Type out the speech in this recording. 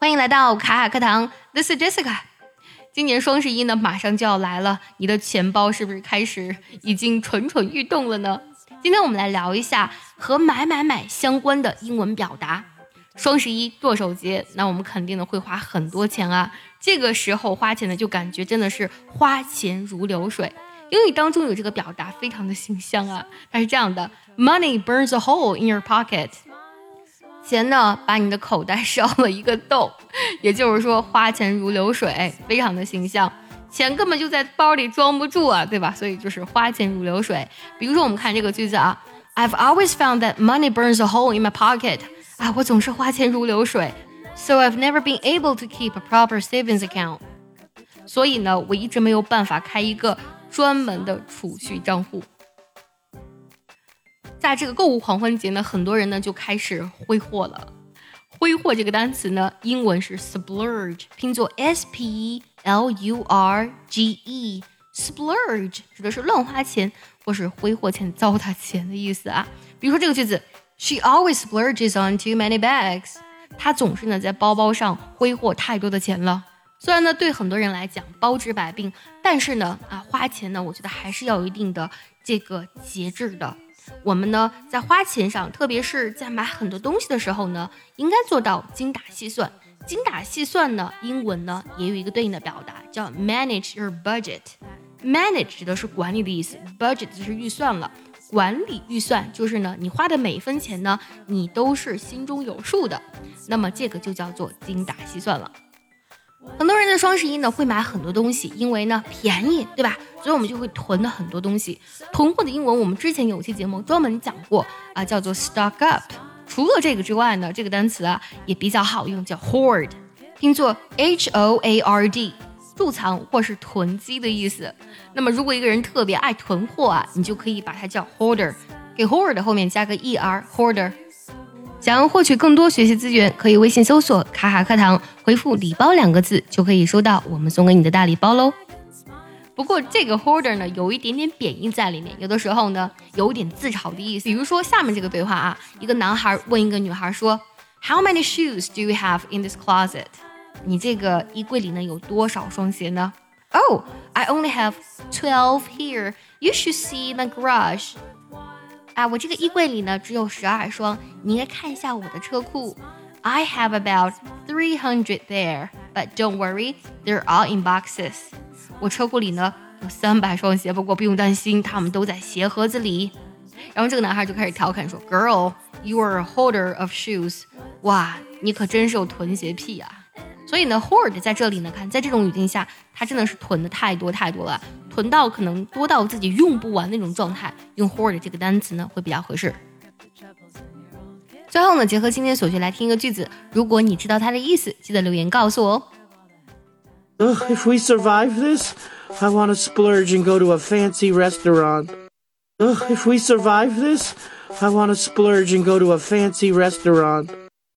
欢迎来到卡卡课堂，This is Jessica。今年双十一呢，马上就要来了，你的钱包是不是开始已经蠢蠢欲动了呢？今天我们来聊一下和买买买相关的英文表达。双十一剁手节，那我们肯定呢会花很多钱啊。这个时候花钱呢，就感觉真的是花钱如流水。英语当中有这个表达，非常的形象啊。它是这样的：Money burns a hole in your pocket。钱呢，把你的口袋烧了一个洞，也就是说花钱如流水，非常的形象。钱根本就在包里装不住啊，对吧？所以就是花钱如流水。比如说我们看这个句子啊，I've always found that money burns a hole in my pocket。啊，我总是花钱如流水，so I've never been able to keep a proper savings account。所以呢，我一直没有办法开一个专门的储蓄账户。在这个购物狂欢节呢，很多人呢就开始挥霍了。挥霍这个单词呢，英文是 splurge，拼作 s p l u r g e。splurge 指的是乱花钱或是挥霍钱、糟蹋钱的意思啊。比如说这个句子，She always splurges on too many bags。她总是呢在包包上挥霍太多的钱了。虽然呢对很多人来讲包治百病，但是呢啊花钱呢，我觉得还是要有一定的这个节制的。我们呢，在花钱上，特别是在买很多东西的时候呢，应该做到精打细算。精打细算呢，英文呢也有一个对应的表达，叫 manage your budget。manage 指的是管理的意思，budget 就是预算了。管理预算就是呢，你花的每一分钱呢，你都是心中有数的。那么这个就叫做精打细算了。很多人在双十一呢会买很多东西，因为呢便宜，对吧？所以我们就会囤的很多东西。囤货的英文我们之前有期节目专门讲过啊，叫做 stock up。除了这个之外呢，这个单词啊也比较好用，叫 hoard，拼作 h o a r d，贮藏或是囤积的意思。那么如果一个人特别爱囤货啊，你就可以把它叫 hoarder，给 hoard 后面加个 e r，hoarder。想要获取更多学习资源，可以微信搜索“卡卡课堂”，回复“礼包”两个字，就可以收到我们送给你的大礼包喽。不过这个 hoarder 呢，有一点点贬义在里面，有的时候呢，有点自嘲的意思。比如说下面这个对话啊，一个男孩问一个女孩说：“How many shoes do you have in this closet？” 你这个衣柜里呢有多少双鞋呢？Oh, I only have twelve here. You should see my garage. 啊，我这个衣柜里呢只有十二双，你应该看一下我的车库。I have about three hundred there, but don't worry, they're all in boxes. 我车库里呢有三百双鞋，不过不用担心，它们都在鞋盒子里。然后这个男孩就开始调侃说：“Girl, you are a hoarder of shoes. 哇，你可真是有囤鞋癖啊！”所以呢，hoard 在这里呢，看在这种语境下，它真的是囤的太多太多了，囤到可能多到自己用不完那种状态，用 hoard 这个单词呢会比较合适。最后呢，结合今天所学来听一个句子，如果你知道它的意思，记得留言告诉我哦。If we survive this, I want to splurge and go to a fancy restaurant. If we survive this, I want to splurge and go to a fancy restaurant.